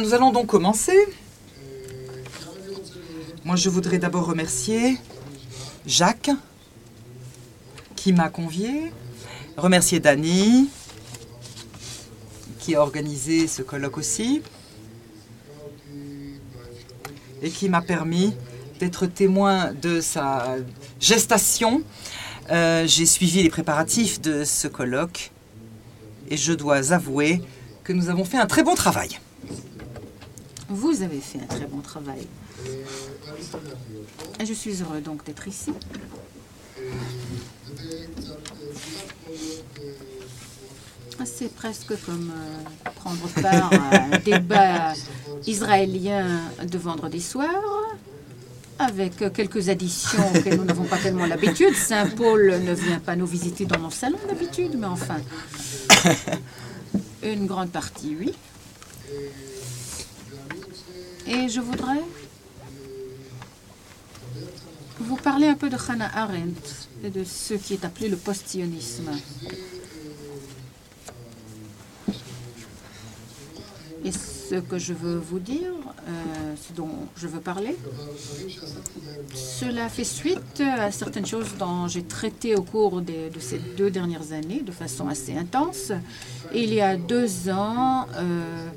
Nous allons donc commencer. Moi, je voudrais d'abord remercier Jacques qui m'a convié, remercier Dany qui a organisé ce colloque aussi et qui m'a permis d'être témoin de sa gestation. Euh, J'ai suivi les préparatifs de ce colloque et je dois avouer que nous avons fait un très bon travail. Vous avez fait un très bon travail. Et je suis heureux donc d'être ici. C'est presque comme euh, prendre part à un débat israélien de vendredi soir, avec quelques additions auxquelles nous n'avons pas tellement l'habitude. Saint-Paul ne vient pas nous visiter dans mon salon d'habitude, mais enfin, une grande partie, oui. Et je voudrais vous parler un peu de Hannah Arendt et de ce qui est appelé le post-sionisme. Et ce que je veux vous dire, euh, ce dont je veux parler, cela fait suite à certaines choses dont j'ai traité au cours de ces deux dernières années de façon assez intense. il y a deux ans, euh,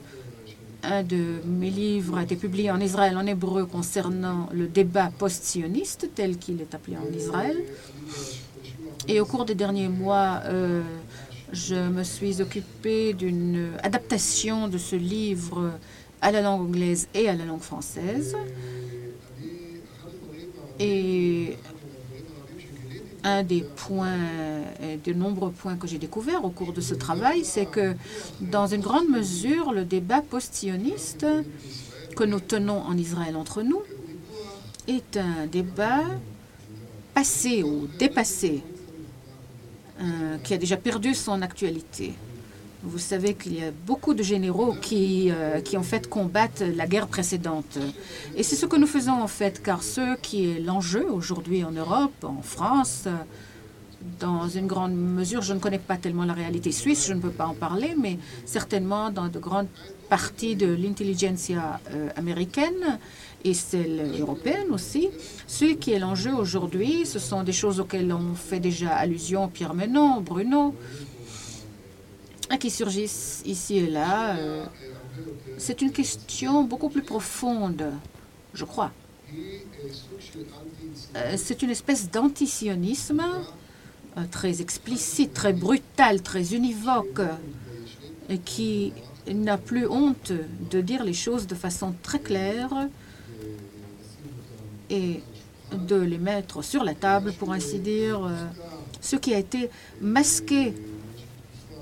un de mes livres a été publié en Israël en hébreu concernant le débat post-sioniste tel qu'il est appelé en Israël. Et au cours des derniers mois, euh, je me suis occupée d'une adaptation de ce livre à la langue anglaise et à la langue française. Un des points, de nombreux points que j'ai découverts au cours de ce travail, c'est que dans une grande mesure, le débat post-sioniste que nous tenons en Israël entre nous est un débat passé ou dépassé, euh, qui a déjà perdu son actualité. Vous savez qu'il y a beaucoup de généraux qui, euh, qui en fait combattent la guerre précédente. Et c'est ce que nous faisons en fait, car ce qui est l'enjeu aujourd'hui en Europe, en France, dans une grande mesure, je ne connais pas tellement la réalité suisse, je ne peux pas en parler, mais certainement dans de grandes parties de l'intelligentsia euh, américaine et celle européenne aussi. Ce qui est l'enjeu aujourd'hui, ce sont des choses auxquelles on fait déjà allusion Pierre Menon, Bruno, qui surgissent ici et là. Euh, c'est une question beaucoup plus profonde, je crois. Euh, c'est une espèce d'antisionisme euh, très explicite, très brutal, très univoque, qui n'a plus honte de dire les choses de façon très claire et de les mettre sur la table, pour ainsi dire, ce qui a été masqué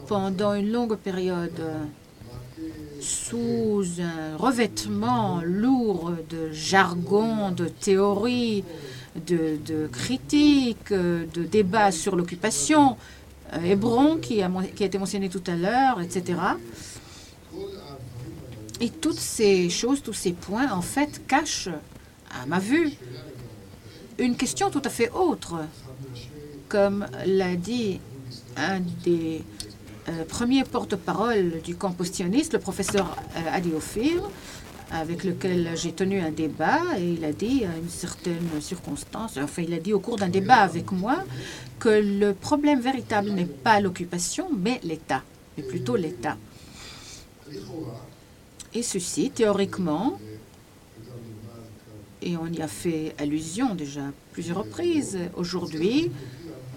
pendant une longue période sous un revêtement lourd de jargon, de théorie, de, critiques, de débats sur l'occupation, euh, Hébron qui a, qui a été mentionné tout à l'heure, etc. Et toutes ces choses, tous ces points, en fait, cachent, à ma vue, une question tout à fait autre. Comme l'a dit un des euh, premier porte-parole du compostilloniste, le professeur euh, Adi Ophir, avec lequel j'ai tenu un débat, et il a dit à une certaine circonstance, enfin il a dit au cours d'un débat avec moi, que le problème véritable n'est pas l'occupation, mais l'État, mais plutôt l'État. Et ceci, théoriquement, et on y a fait allusion déjà plusieurs reprises, aujourd'hui,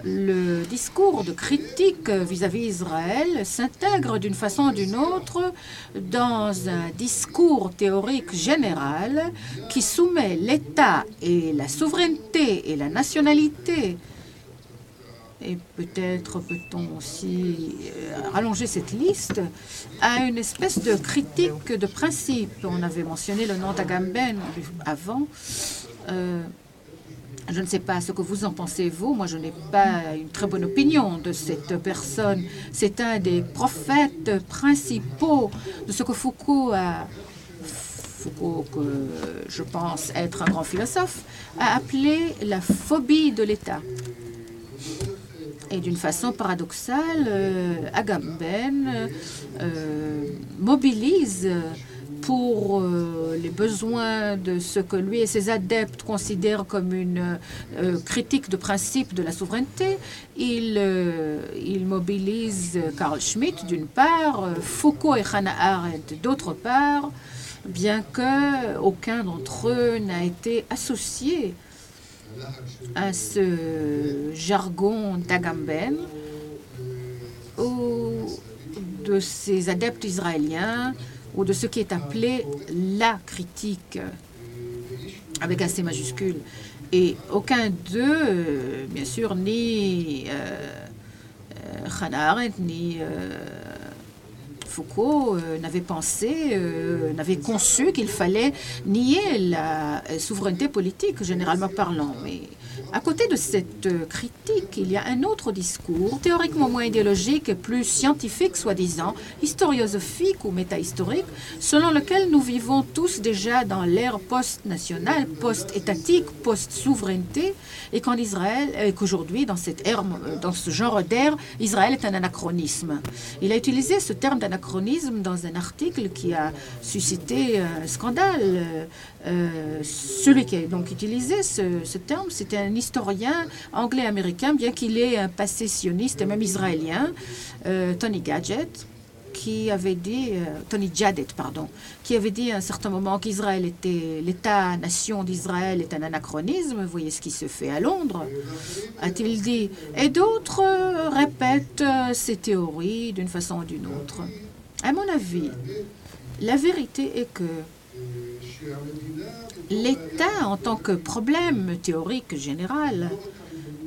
le discours de critique vis-à-vis d'Israël s'intègre d'une façon ou d'une autre dans un discours théorique général qui soumet l'État et la souveraineté et la nationalité et peut-être peut-on aussi euh, rallonger cette liste à une espèce de critique de principe. On avait mentionné le nom d'Agamben avant. Euh, je ne sais pas ce que vous en pensez, vous. Moi, je n'ai pas une très bonne opinion de cette personne. C'est un des prophètes principaux de ce que Foucault a Foucault, que je pense être un grand philosophe, a appelé la phobie de l'État. Et d'une façon paradoxale, euh, Agamben euh, mobilise pour euh, les besoins de ce que lui et ses adeptes considèrent comme une euh, critique de principe de la souveraineté. Il, euh, il mobilise Carl Schmitt d'une part, Foucault et Hannah Arendt d'autre part, bien que aucun d'entre eux n'a été associé à ce jargon d'Agamben ou de ces adeptes israéliens ou de ce qui est appelé la critique avec un C majuscule. Et aucun d'eux, euh, bien sûr, ni euh, euh, Hannah Arendt, ni Foucault n'avait pensé, n'avait conçu qu'il fallait nier la souveraineté politique, généralement parlant. Mais à côté de cette euh, critique, il y a un autre discours, théoriquement moins idéologique et plus scientifique, soi-disant, historiosophique ou métahistorique, selon lequel nous vivons tous déjà dans l'ère post-nationale, post-étatique, post-souveraineté, et qu'en Israël, et qu'aujourd'hui, dans euh, dans ce genre d'ère, Israël est un anachronisme. Il a utilisé ce terme d'anachronisme dans un article qui a suscité un scandale. Euh, celui qui a donc utilisé ce, terme, c'était un historien anglais-américain, bien qu'il ait un passé sioniste même israélien, euh, Tony Gadget, qui avait dit, euh, Tony Jadet, pardon, qui avait dit à un certain moment qu'Israël était, l'État-nation d'Israël est un anachronisme. Vous voyez ce qui se fait à Londres, a-t-il dit. Et d'autres répètent ces théories d'une façon ou d'une autre. À mon avis, la vérité est que l'État en tant que problème théorique général,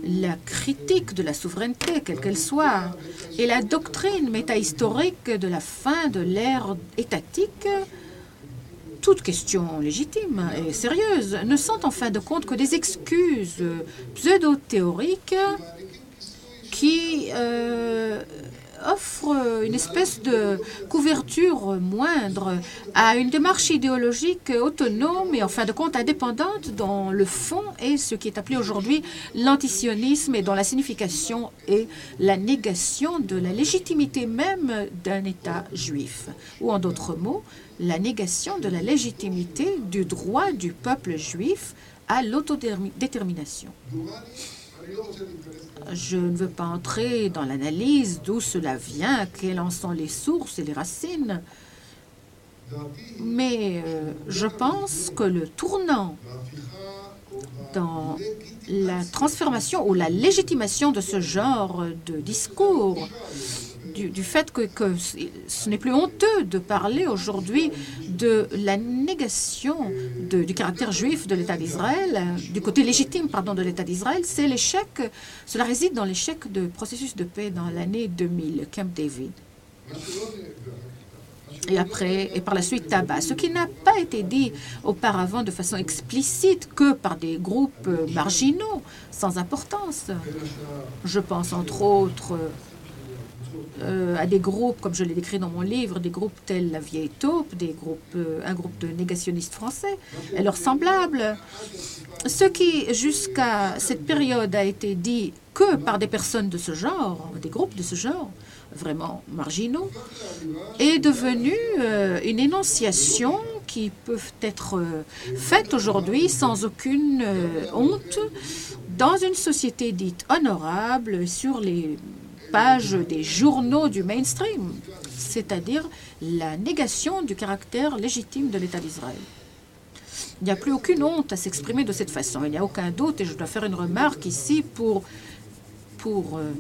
la critique de la souveraineté, quelle qu'elle soit, et la doctrine métahistorique de la fin de l'ère étatique, toute question légitime et sérieuse, ne sont en fin de compte que des excuses pseudo-théoriques qui euh, offre une espèce de couverture moindre à une démarche idéologique autonome et en fin de compte indépendante dont le fond est ce qui est appelé aujourd'hui l'antisionisme et dont la signification est la négation de la légitimité même d'un État juif. Ou en d'autres mots, la négation de la légitimité du droit du peuple juif à l'autodétermination. Je ne veux pas entrer dans l'analyse d'où cela vient, quelles en sont les sources et les racines, mais euh, je pense que le tournant dans la transformation ou la légitimation de ce genre de discours du, fait que, ce n'est plus honteux de parler aujourd'hui de la négation du caractère juif de l'État d'Israël, du côté légitime pardon, de l'État d'Israël, c'est l'échec, cela réside dans l'échec du processus de paix dans l'année 2000, Camp David. Et après, et par la suite, tabac. Ce qui n'a pas été dit auparavant de façon explicite que par des groupes marginaux, sans importance. Je pense entre autres euh, à des groupes, comme je l'ai décrit dans mon livre, des groupes tels la Vieille Taupe, des groupes, euh, un groupe de négationnistes français et leurs semblables. Ce qui, jusqu'à cette période, a été dit que par des personnes de ce genre, des groupes de ce genre, vraiment marginaux, est devenu euh, une énonciation qui peut être faite aujourd'hui sans aucune honte dans une société dite honorable sur les des journaux du mainstream, c'est-à-dire la négation du caractère légitime de l'État d'Israël. Il n'y a plus aucune honte à s'exprimer de cette façon. Il n'y a aucun doute, et je dois faire une remarque ici pour, pour, euh,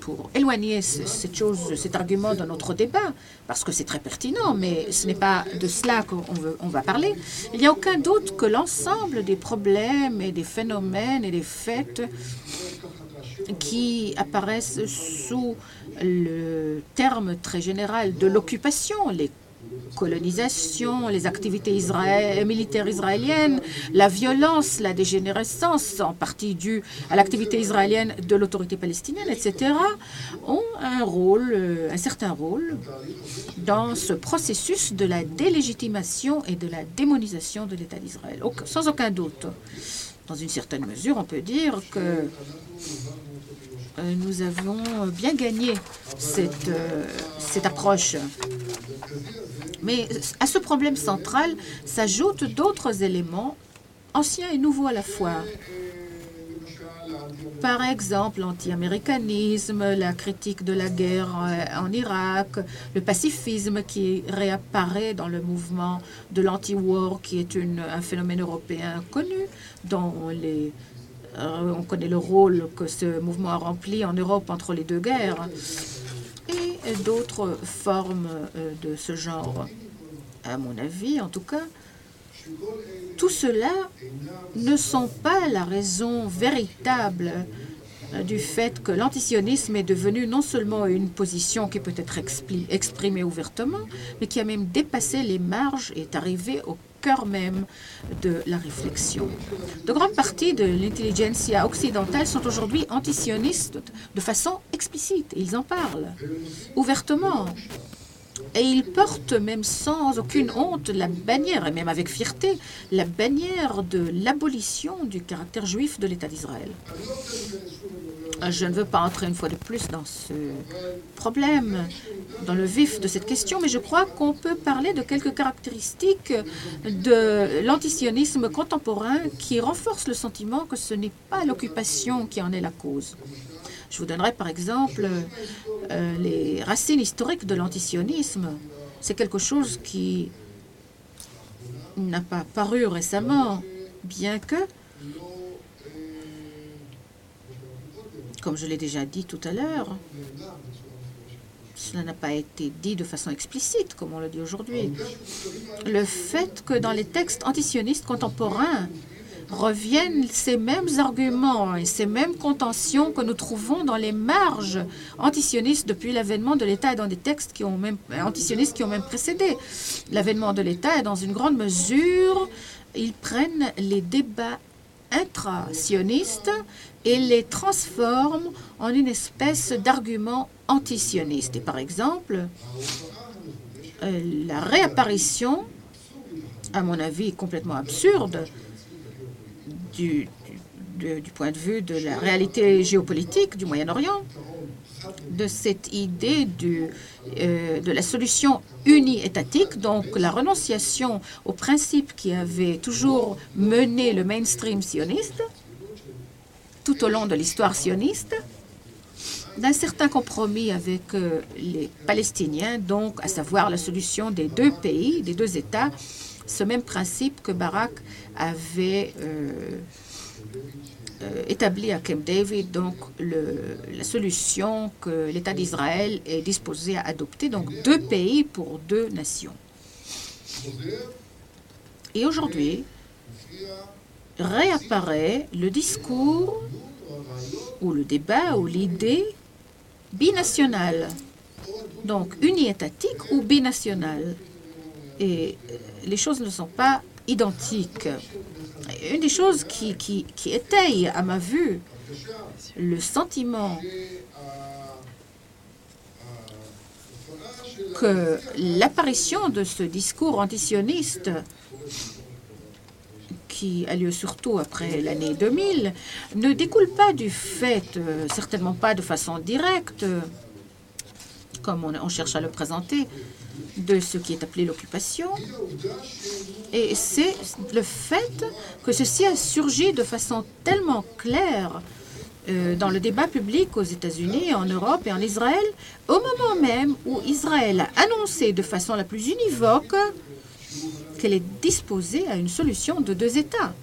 pour éloigner cette chose, cet argument de notre débat, parce que c'est très pertinent, mais ce n'est pas de cela qu'on on va parler. Il n'y a aucun doute que l'ensemble des problèmes et des phénomènes et des faits qui apparaissent sous le terme très général de l'occupation, les colonisations, les activités militaires israéliennes, la violence, la dégénérescence, en partie due à l'activité israélienne de l'autorité palestinienne, etc., ont un rôle, euh, un certain rôle dans ce processus de la délégitimation et de la démonisation de l'État d'Israël, sans aucun doute. Dans une certaine mesure, on peut dire que nous avons bien gagné cette, euh, cette approche. Mais à ce problème central s'ajoutent d'autres éléments, anciens et nouveaux à la fois. Par exemple, l'anti-américanisme, la critique de la guerre euh, en Irak, le pacifisme qui réapparaît dans le mouvement de l'anti-war, qui est un phénomène européen connu, dont les, euh, on connaît le rôle que ce mouvement a rempli en Europe entre les deux guerres, et d'autres formes euh, de ce genre. À mon avis, en tout cas, tout cela ne sont pas la raison véritable euh, du fait que l'antisionisme est devenu non seulement une position qui peut être exprimée ouvertement, mais qui a même dépassé les marges et est arrivé au cœur même de la réflexion. De grandes parties de l'intelligentsia occidentale sont aujourd'hui antisionistes de façon explicite. Ils en parlent ouvertement. Et ils portent même sans aucune honte la bannière, et même avec fierté, la bannière de l'abolition du caractère juif de l'État d'Israël. Je ne veux pas entrer une fois de plus dans ce problème, dans le vif de cette question, mais je crois qu'on peut parler de quelques caractéristiques de l'antisionisme contemporain qui renforcent le sentiment que ce n'est pas l'occupation qui en est la cause. Je vous donnerai par exemple euh, les racines historiques de l'antisionisme. C'est quelque chose qui n'a pas paru récemment, bien que, comme je l'ai déjà dit tout à l'heure, cela n'a pas été dit de façon explicite, comme on le dit aujourd'hui. Le fait que dans les textes antisionistes contemporains, reviennent ces mêmes arguments et ces mêmes contentions que nous trouvons dans les marges antisionistes depuis l'avènement de l'État et dans des textes qui ont même, antisionistes qui ont même précédé l'avènement de l'État. Et dans une grande mesure, ils prennent les débats intra-sionistes et les transforment en une espèce d'argument antisioniste. Et par exemple, euh, la réapparition, à mon avis complètement absurde, du, du, point de vue de la réalité géopolitique du Moyen-Orient, de cette idée du, euh, de la solution uni-étatique, donc la renonciation au principe qui avait toujours mené le mainstream sioniste tout au long de l'histoire sioniste, d'un certain compromis avec euh, les Palestiniens, donc à savoir la solution des deux pays, des deux États, ce même principe que Barak avait euh, euh, établi à Camp David, donc la solution que l'État d'Israël est disposé à adopter, donc deux pays pour deux nations. Et aujourd'hui, réapparaît le discours ou le débat ou l'idée binationale, donc uniétatique ou binationale. Et les choses ne sont pas identiques. Une des choses qui, qui, qui étaye, à ma vue, le sentiment que l'apparition de ce discours antisioniste qui a lieu surtout après l'année 2000, ne découle pas du fait, euh, certainement pas de façon directe, comme on cherche à le présenter, de ce qui est appelé l'occupation. Et c'est le fait que ceci a surgi de façon tellement claire euh, dans le débat public aux États-Unis, en Europe et en Israël, au moment même où Israël a annoncé de façon la plus univoque qu'elle est disposée à une solution de deux États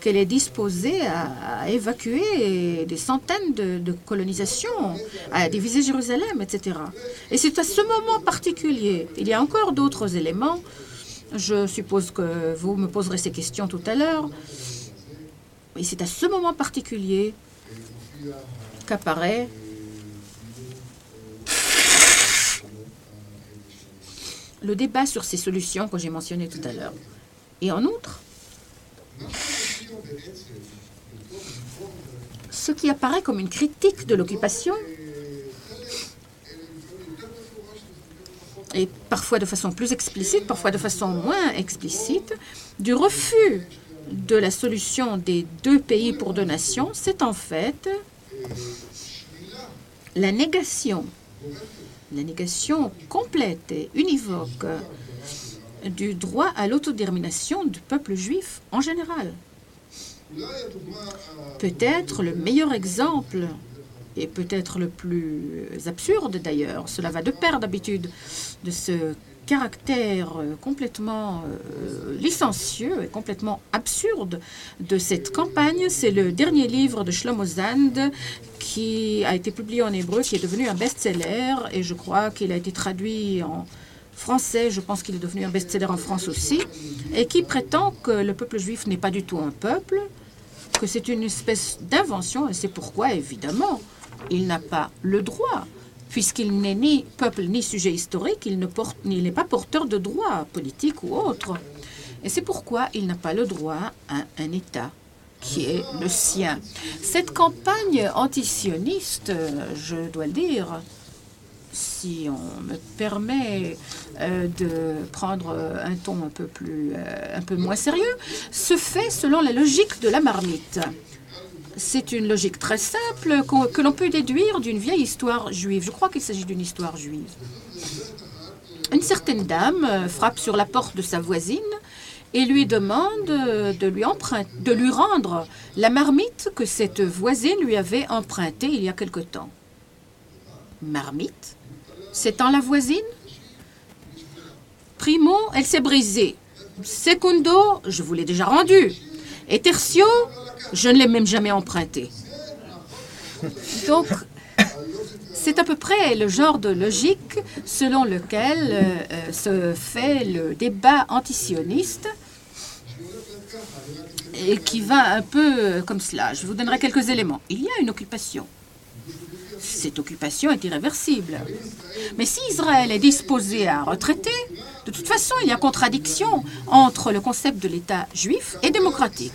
qu'elle est disposée à, évacuer des centaines de, colonisations, à diviser Jérusalem, etc. Et c'est à ce moment particulier, il y a encore d'autres éléments, je suppose que vous me poserez ces questions tout à l'heure, et c'est à ce moment particulier qu'apparaît le débat sur ces solutions que j'ai mentionnées tout à l'heure. Et en outre, ce qui apparaît comme une critique de l'occupation, et parfois de façon plus explicite, parfois de façon moins explicite, du refus de la solution des deux pays pour deux nations, c'est en fait la négation, la négation complète et univoque du droit à l'autodétermination du peuple juif en général. Peut-être le meilleur exemple, et peut-être le plus absurde d'ailleurs, cela va de pair d'habitude, de ce caractère euh, complètement euh, licencieux et complètement absurde de cette campagne, c'est le dernier livre de Shlomo Zand qui a été publié en hébreu, qui est devenu un best-seller et je crois qu'il a été traduit en français, je pense qu'il est devenu un best-seller en France aussi, et qui prétend que le peuple juif n'est pas du tout un peuple, que c'est une espèce d'invention, et c'est pourquoi, évidemment, il n'a pas le droit, puisqu'il n'est ni peuple ni sujet historique, il n'est pas porteur de droit politique ou autre. Et c'est pourquoi il n'a pas le droit à un État qui est le sien. Cette campagne antisioniste, je dois le dire, si on me permet euh, de prendre un ton un peu, plus, euh, un peu moins sérieux, se fait selon la logique de la marmite. C'est une logique très simple que l'on peut déduire d'une vieille histoire juive. Je crois qu'il s'agit d'une histoire juive. Une certaine dame euh, frappe sur la porte de sa voisine et lui demande de lui, de lui rendre la marmite que cette voisine lui avait empruntée il y a quelque temps. Marmite? C'est en la voisine? Primo, elle s'est brisée. Secundo, je vous l'ai déjà rendue. Et tertio, je ne l'ai même jamais emprunté. Donc, c'est à peu près le genre de logique selon lequel euh, euh, se fait le débat antisioniste et qui va un peu comme cela. Je vous donnerai quelques éléments. Il y a une occupation. Cette occupation est irréversible. Mais si Israël est disposé à retraiter, de toute façon, il y a contradiction entre le concept de l'État juif et démocratique.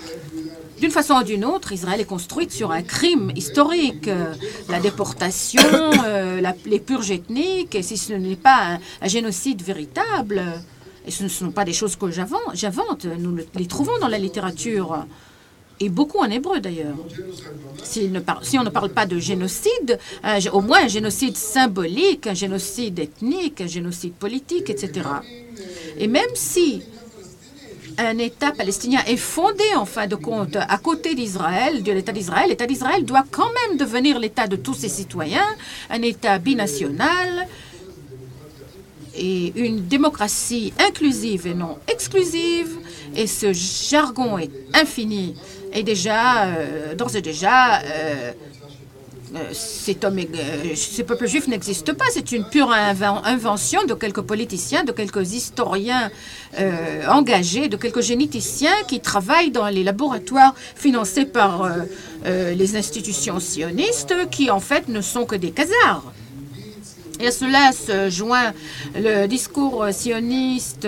D'une façon ou d'une autre, Israël est construite sur un crime historique, la déportation, euh, les purges ethniques, et si ce n'est pas un, génocide véritable, et ce ne sont pas des choses que j'invente, nous les trouvons dans la littérature, et beaucoup en hébreu d'ailleurs. Si, on ne parle pas de génocide, au moins un génocide symbolique, un génocide ethnique, un génocide politique, etc. Et même si un État palestinien est fondé, en fin de compte, à côté d'Israël, de l'État d'Israël. L'État d'Israël doit quand même devenir l'État de tous ses citoyens, un État binational et une démocratie inclusive et non exclusive. Et ce jargon est infini et déjà, euh, d'ores et déjà, euh, euh, cet ce peuple juif n'existe pas. C'est une pure invention de quelques politiciens, de quelques historiens engagés, de quelques généticiens qui travaillent dans les laboratoires financés par les institutions sionistes, qui en fait ne sont que des casards. Et cela se joint le discours sioniste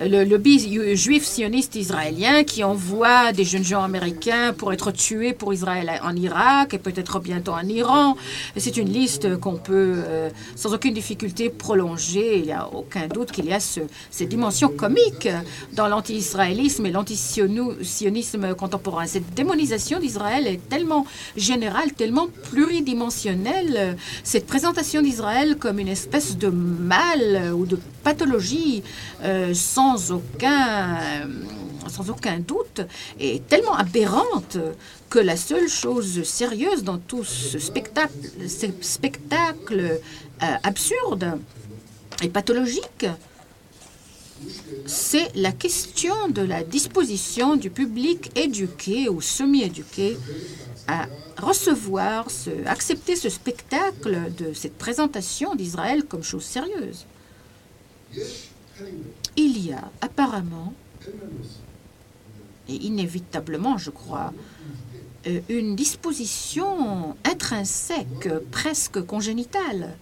le lobby juif sioniste israélien qui envoie des jeunes gens américains pour être tués pour Israël en Irak et peut-être bientôt en Iran. C'est une liste qu'on peut euh, sans aucune difficulté prolonger. Il n'y a aucun doute qu'il y a ce, ces dimensions comiques dans l'anti-israélisme et l'anti-sionisme contemporain. Cette démonisation d'Israël est tellement générale, tellement pluridimensionnelle. Cette présentation d'Israël comme une espèce de mal ou de pathologie euh, sans, aucun, euh, sans aucun doute est tellement aberrante que la seule chose sérieuse dans tout ce spectacle, ce spectacle euh, absurde et pathologique, c'est la question de la disposition du public éduqué ou semi-éduqué à recevoir, ce, accepter ce spectacle de cette présentation d'Israël comme chose sérieuse. Il y a apparemment, et inévitablement je crois, euh, une disposition intrinsèque, presque congénitale,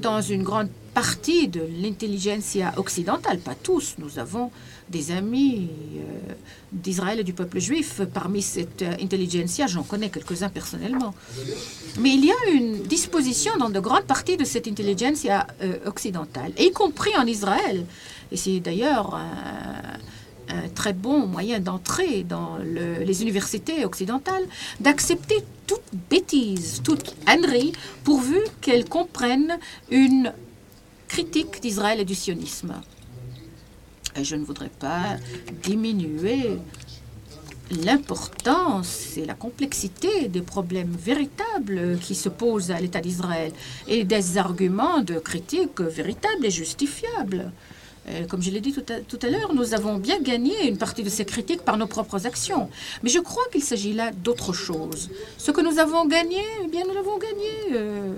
dans une grande partie de l'intelligentsia occidentale, pas tous, nous avons des amis euh, d'Israël et du peuple juif parmi cette euh, intelligentsia, j'en connais quelques-uns personnellement. Mais il y a une disposition dans de grandes parties de cette intelligentsia euh, occidentale, y compris en Israël. Et c'est d'ailleurs un, très bon moyen d'entrer dans les universités occidentales, d'accepter toute bêtise, toute ânerie, pourvu qu'elles comprennent une critique d'Israël et du sionisme. Et je ne voudrais pas diminuer l'importance et la complexité des problèmes véritables qui se posent à l'État d'Israël et des arguments de critique véritables et justifiables. comme je l'ai dit tout à, l'heure, nous avons bien gagné une partie de ces critiques par nos propres actions. Mais je crois qu'il s'agit là d'autre chose. Ce que nous avons gagné, eh bien, nous l'avons gagné. Euh,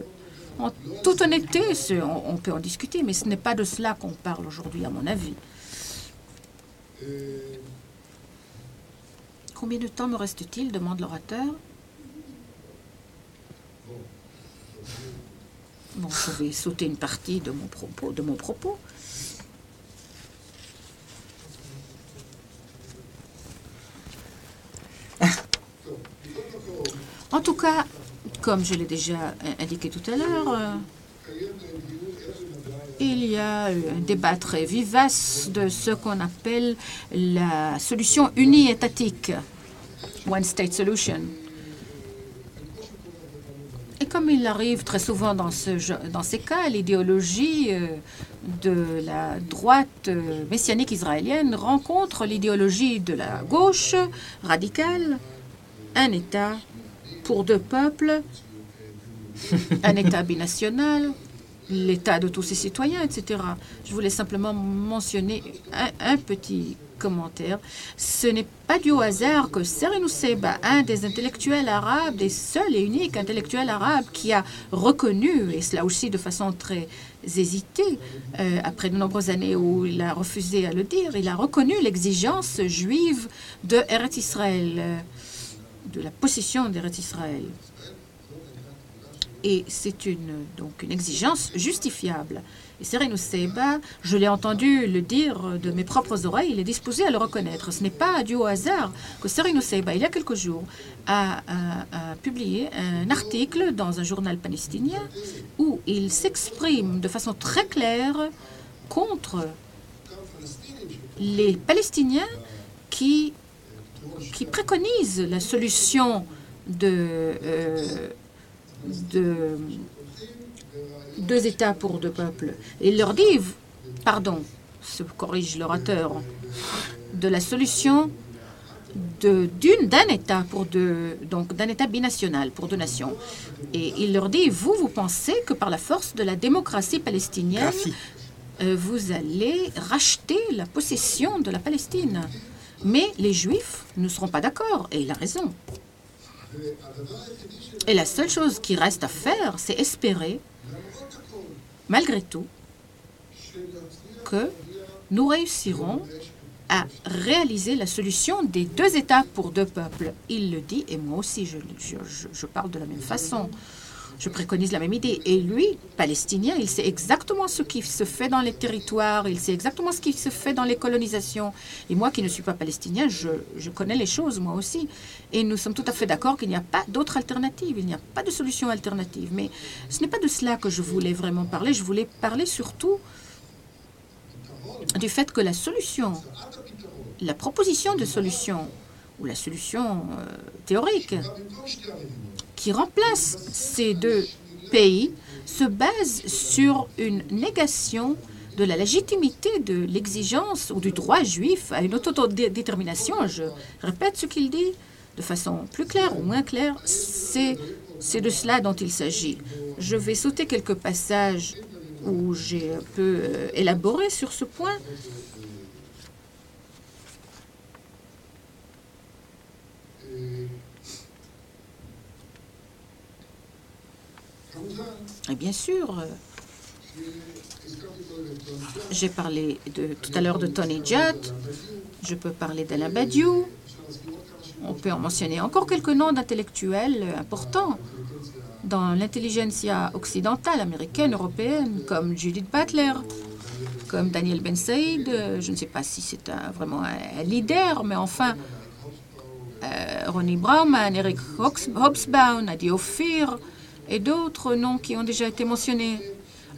en toute honnêteté, on, on, peut en discuter, mais ce n'est pas de cela qu'on parle aujourd'hui, à mon avis. Combien de temps me reste-t-il demande l'orateur. Bon, je vais sauter une partie de mon propos. De mon propos. En tout cas, comme je l'ai déjà indiqué tout à l'heure, euh, il y a un débat très vivace de ce qu'on appelle la solution uni-étatique, One State Solution. Et comme il arrive très souvent dans, dans ces cas, l'idéologie euh, de la droite euh, messianique israélienne rencontre l'idéologie de la gauche radicale, un État pour deux peuples, un État binational, l'état de tous ses citoyens, etc. Je voulais simplement mentionner un, petit commentaire. Ce n'est pas du hasard que Serin un des intellectuels arabes, des seuls et uniques intellectuels arabes qui a reconnu, et cela aussi de façon très hésitée, euh, après de nombreuses années où il a refusé à le dire, il a reconnu l'exigence juive de Eretz Israël, euh, de la possession d'Eretz Israël. Et c'est une, donc une exigence justifiable. Et Sereno Seba, je l'ai entendu le dire de mes propres oreilles, il est disposé à le reconnaître. Ce n'est pas dû au hasard que Sereno Seba, il y a quelques jours, a, publié un article dans un journal palestinien où il s'exprime de façon très claire contre les Palestiniens qui, qui préconisent la solution de... Euh, de deux États pour deux peuples. Et il leur dit, pardon, se corrige l'orateur, de la solution d'une d'un État pour deux, donc d'un État binational pour deux nations. Et il leur dit, vous, vous pensez que par la force de la démocratie palestinienne, euh, vous allez racheter la possession de la Palestine? Mais les Juifs ne seront pas d'accord, et il a raison. Et la seule chose qui reste à faire, c'est espérer, malgré tout, que nous réussirons à réaliser la solution des deux États pour deux peuples. Il le dit, et moi aussi, je, parle de la même façon. Je préconise la même idée. Et lui, palestinien, il sait exactement ce qui se fait dans les territoires, il sait exactement ce qui se fait dans les colonisations. Et moi qui ne suis pas palestinien, je, connais les choses, moi aussi. Et nous sommes tout à fait d'accord qu'il n'y a pas d'autre alternative, il n'y a pas de solution alternative. Mais ce n'est pas de cela que je voulais vraiment parler. Je voulais parler surtout du fait que la solution, la proposition de solution, ou la solution euh, théorique, qui remplace ces deux pays se base sur une négation de la légitimité de l'exigence ou du droit juif à une autodétermination. Je répète ce qu'il dit de façon plus claire ou moins claire. C'est, de cela dont il s'agit. Je vais sauter quelques passages où j'ai un peu euh, élaboré sur ce point. Et bien sûr, euh, j'ai parlé de, tout à l'heure de Tony Judd, je peux parler d'Alain Badiou, on peut en mentionner encore quelques noms d'intellectuels importants dans l'intelligentsia occidentale, américaine, européenne, comme Judith Butler, comme Daniel Ben Saïd. Je ne sais pas si c'est vraiment un, leader, mais enfin, Ronnie Brauman, Eric Hobsbawm, Adi Ophir, et d'autres noms qui ont déjà été mentionnés.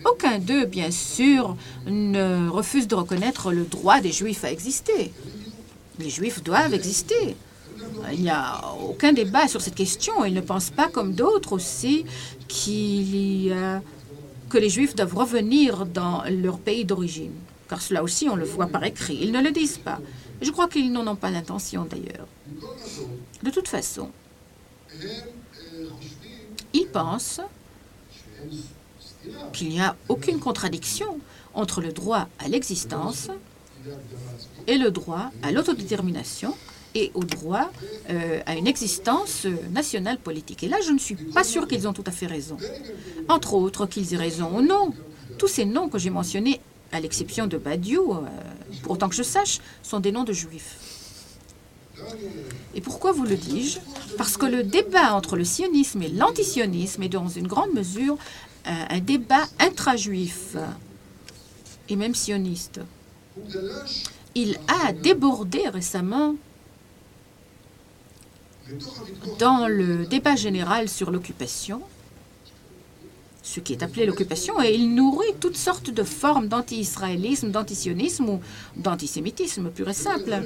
Aucun d'eux, bien sûr, ne refuse de reconnaître le droit des Juifs à exister. Les Juifs doivent exister. Il n'y a aucun débat sur cette question. Ils ne pensent pas, comme d'autres aussi, que les Juifs doivent revenir dans leur pays d'origine. Car cela aussi, on le voit par écrit. Ils ne le disent pas. Je crois qu'ils n'en ont pas l'intention d'ailleurs. De toute façon, ils pensent qu'il n'y a aucune contradiction entre le droit à l'existence et le droit à l'autodétermination et au droit euh, à une existence nationale politique. Et là, je ne suis pas sûr qu'ils ont tout à fait raison. Entre autres, qu'ils aient raison ou non. Tous ces noms que j'ai mentionnés, à l'exception de Badiou, euh, autant que je sache, sont des noms de juifs. Et pourquoi vous le dis-je? Parce que le débat entre le sionisme et l'antisionisme est dans une grande mesure euh, un débat intra-juif et même sioniste. Il a débordé récemment dans le débat général sur l'occupation, ce qui est appelé l'occupation, et il nourrit toutes sortes de formes d'anti-israélisme, d'antisionisme ou d'antisémitisme pur et simple,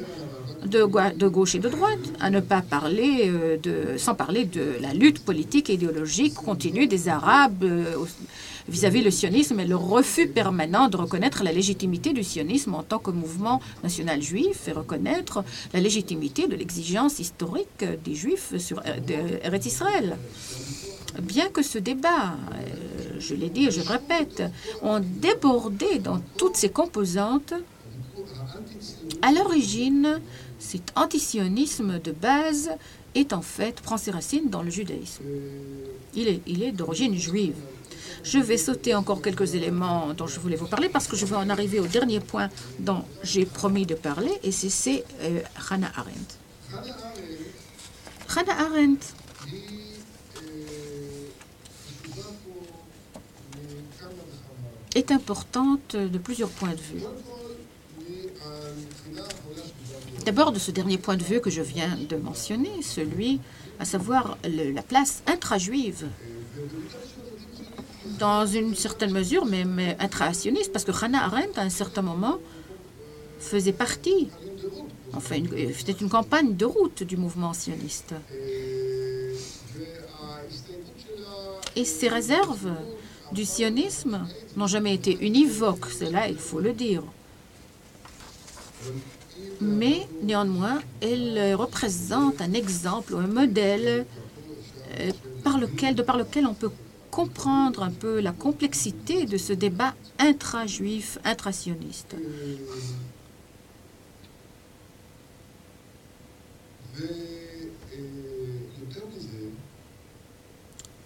de, gauche et de droite, à ne pas parler euh, de, sans parler de la lutte politique et idéologique continue des Arabes euh, vis-à-vis le sionisme et le refus permanent de reconnaître la légitimité du sionisme en tant que mouvement national juif et reconnaître la légitimité de l'exigence historique des juifs sur euh, Israël. Bien que ce débat, euh, je l'ai dit et je le répète, ont débordé dans toutes ses composantes, à l'origine, cet antisionisme de base est en fait, prend ses racines dans le judaïsme. Il est, il est d'origine juive. Je vais sauter encore quelques éléments dont je voulais vous parler parce que je vais en arriver au dernier point dont j'ai promis de parler et c'est euh, Hannah Arendt. Hannah Arendt est importante de plusieurs points de vue. D'abord de ce dernier point de vue que je viens de mentionner, celui à savoir la place intra-juive dans une certaine mesure, mais, mais intra-sioniste, parce que Hannah Arendt, à un certain moment, faisait partie, enfin, c'était une campagne de route du mouvement sioniste. Et ces réserves du sionisme n'ont jamais été univoques, cela il faut le dire. Mais néanmoins, elles représentent un exemple un modèle euh, par lequel, de par lequel on peut comprendre un peu la complexité de ce débat intra-juif, intra-sioniste.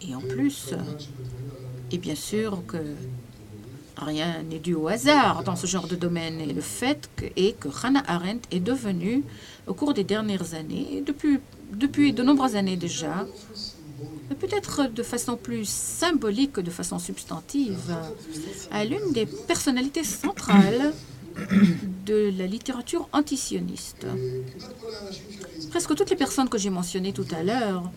Et en plus, et bien sûr que rien n'est dû au hasard dans ce genre de domaine. Et le fait est que Hannah Arendt est devenue, au cours des dernières années, depuis, depuis de nombreuses années déjà, peut-être de façon plus symbolique que de façon substantive, à l'une des personnalités centrales de la littérature antisioniste. Presque toutes les personnes que j'ai mentionnées tout à l'heure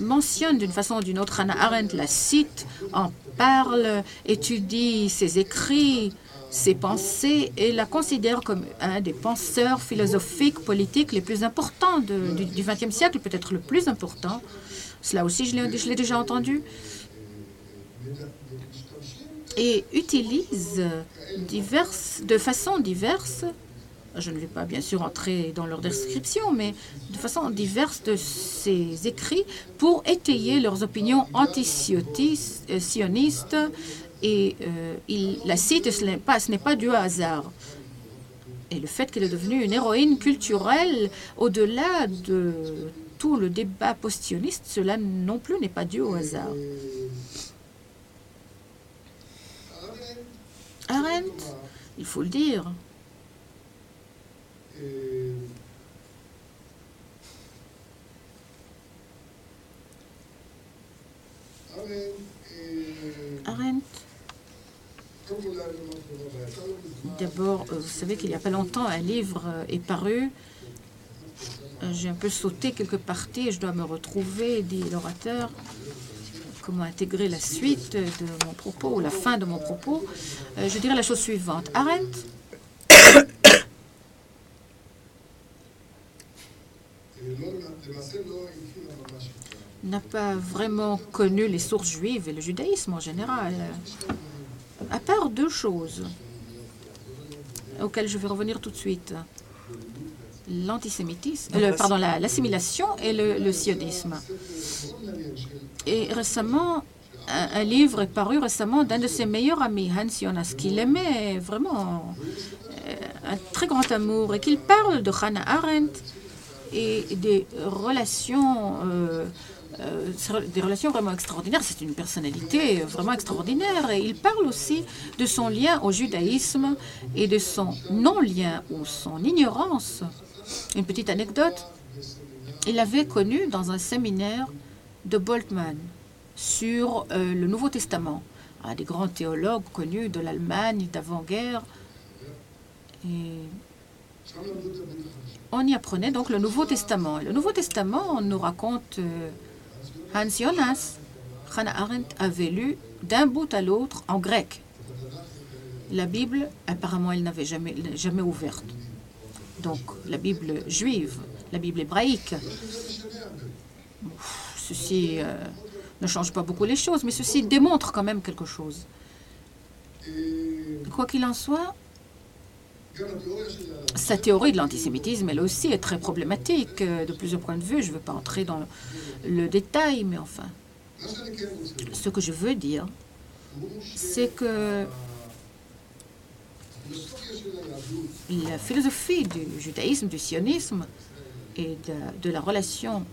mentionnent d'une façon ou d'une autre Hannah Arendt, la cite, en parle, étudie ses écrits, ses pensées et la considère comme un des penseurs philosophiques, politiques les plus importants du XXe siècle, peut-être le plus important. Cela aussi, je l'ai déjà entendu. Et utilise de façon diverse, je ne vais pas bien sûr entrer dans leur description, mais de façon diverse de ces écrits pour étayer leurs opinions anti-sionistes et euh, il la cite, ce n'est pas, pas dû au hasard. Et le fait qu'elle est devenue une héroïne culturelle, au-delà de tout le débat postioniste, cela non plus n'est pas dû au hasard. Arendt, il faut le dire, Arendt D'abord, euh, vous savez qu'il n'y a pas longtemps, un livre euh, est paru. Euh, j'ai un peu sauté quelques parties et je dois me retrouver, dit l'orateur. Comment intégrer la suite de mon propos ou la fin de mon propos Je dirais la chose suivante. Arendt n'a pas vraiment connu les sources juives et le judaïsme en général, à part deux choses auxquelles je vais revenir tout de suite. L'antisémitisme, euh, pardon, l'assimilation et le, sionisme. Et récemment, un, livre est paru récemment d'un de ses meilleurs amis, Hans Jonas, qu'il aimait vraiment euh, un très grand amour et qu'il parle de Hannah Arendt et des relations euh, euh, des relations vraiment extraordinaires. C'est une personnalité vraiment extraordinaire. Et il parle aussi de son lien au judaïsme et de son non-lien ou son ignorance. Une petite anecdote. Il avait connu dans un séminaire de Boltmann sur euh, le Nouveau Testament, un des grands théologues connus de l'Allemagne d'avant-guerre. On y apprenait donc le Nouveau Testament. le Nouveau Testament nous raconte euh, Hans Jonas, Hannah Arendt avait lu d'un bout à l'autre en grec. La Bible, apparemment, elle n'avait jamais, jamais ouverte. Donc, la Bible juive, la Bible hébraïque, ceci euh, ne change pas beaucoup les choses, mais ceci démontre quand même quelque chose. Quoi qu'il en soit, sa théorie de l'antisémitisme, elle aussi, est très problématique euh, de plusieurs points de vue. Je ne veux pas entrer dans le détail, mais enfin, ce que je veux dire, c'est que la philosophie du judaïsme, du sionisme et de, la relation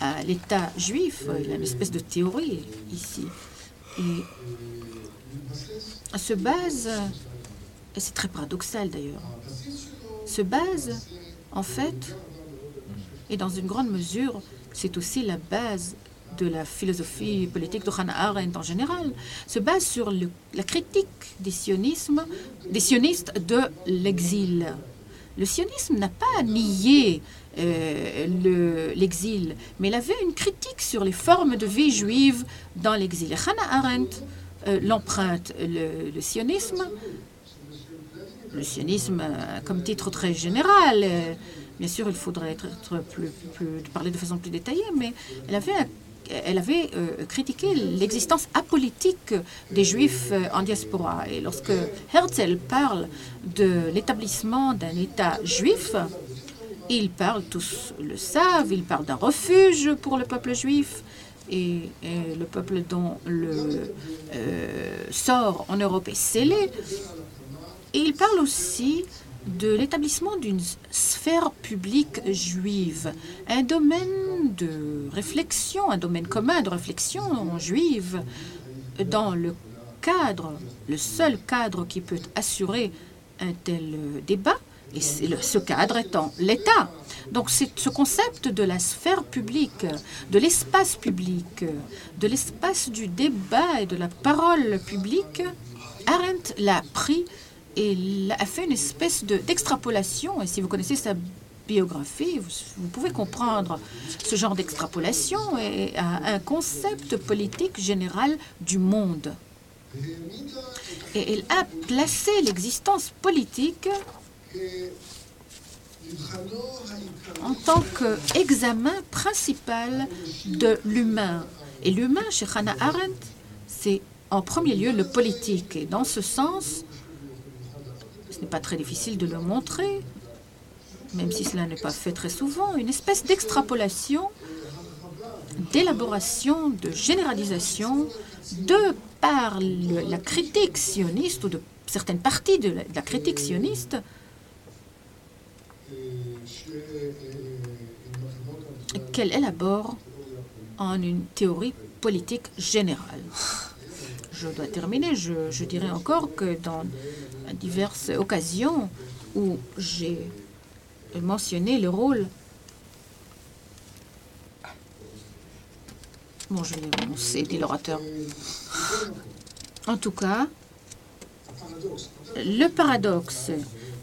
à l'État juif, il y a une espèce de théorie ici, et se base, et c'est très paradoxal d'ailleurs, se base en fait, et dans une grande mesure, c'est aussi la base de la philosophie politique de Hannah Arendt en général, se base sur la critique des, sionismes, des sionistes de l'exil. Le sionisme n'a pas nié euh, l'exil, mais il avait une critique sur les formes de vie juive dans l'exil. Hannah Arendt euh, l'emprunte, le, sionisme, le sionisme euh, comme titre très général. Bien sûr, il faudrait parler de façon plus détaillée, mais elle avait, euh, critiqué l'existence apolitique des Juifs euh, en diaspora. Et lorsque Herzl parle de l'établissement d'un État juif, il parle, tous le savent, il parle d'un refuge pour le peuple juif. Et, le peuple dont le euh, sort en Europe est scellé. Et il parle aussi de l'établissement d'une sphère publique juive, un domaine de réflexion, un domaine commun de réflexion juive, dans le cadre, le seul cadre qui peut assurer un tel débat, et ce cadre étant l'État. Donc c'est ce concept de la sphère publique, de l'espace public, de l'espace du débat et de la parole publique, Arendt l'a pris il a fait une espèce d'extrapolation. et si vous connaissez sa biographie, vous, pouvez comprendre ce genre d'extrapolation et un concept politique général du monde. Et il a placé l'existence politique en tant qu'examen principal de l'humain. Et l'humain, chez Hannah Arendt, c'est en premier lieu le politique. Et dans ce sens, ce n'est pas très difficile de le montrer, même si cela n'est pas fait très souvent, une espèce d'extrapolation, d'élaboration, de généralisation de par la critique sioniste ou de certaines parties de la, critique sioniste qu'elle élabore en une théorie politique générale. Je dois terminer. Je, je dirais encore que dans diverses occasions où j'ai mentionné le rôle. Bon, je vais annoncer, dit l'orateur. En tout cas, le paradoxe,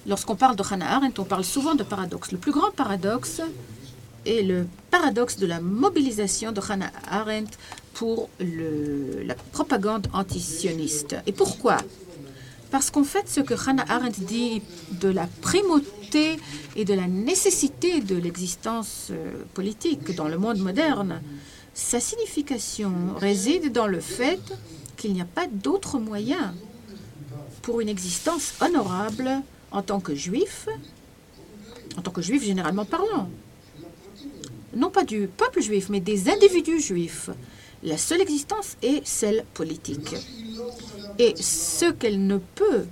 lorsqu'on parle de Hannah Arendt, on parle souvent de paradoxe. Le plus grand paradoxe est le paradoxe de la mobilisation de Hannah Arendt pour la propagande antisioniste. Et pourquoi? Parce qu'en fait, ce que Hannah Arendt dit de la primauté et de la nécessité de l'existence euh, politique dans le monde moderne, Sa signification réside dans le fait qu'il n'y a pas d'autre moyen pour une existence honorable en tant que juif, en tant que juif généralement parlant. Non pas du peuple juif, mais des individus juifs. La seule existence est celle politique. Et ce qu'elle ne peut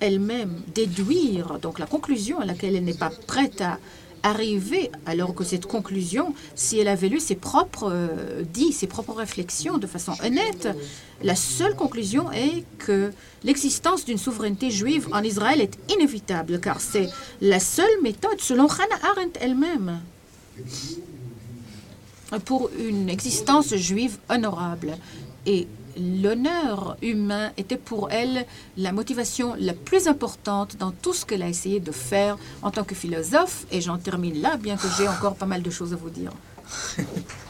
elle-même déduire, donc la conclusion à laquelle elle n'est pas prête à arriver, alors que cette conclusion, si elle avait lu ses propres euh, dits, ses propres réflexions de façon honnête, la seule conclusion est que l'existence d'une souveraineté juive en Israël est inévitable, car c'est la seule méthode, selon Hannah Arendt elle-même, pour une existence juive honorable. Et l'honneur humain était pour elle la motivation la plus importante dans tout ce qu'elle a essayé de faire en tant que philosophe. Et j'en termine là, bien que j'ai encore pas mal de choses à vous dire.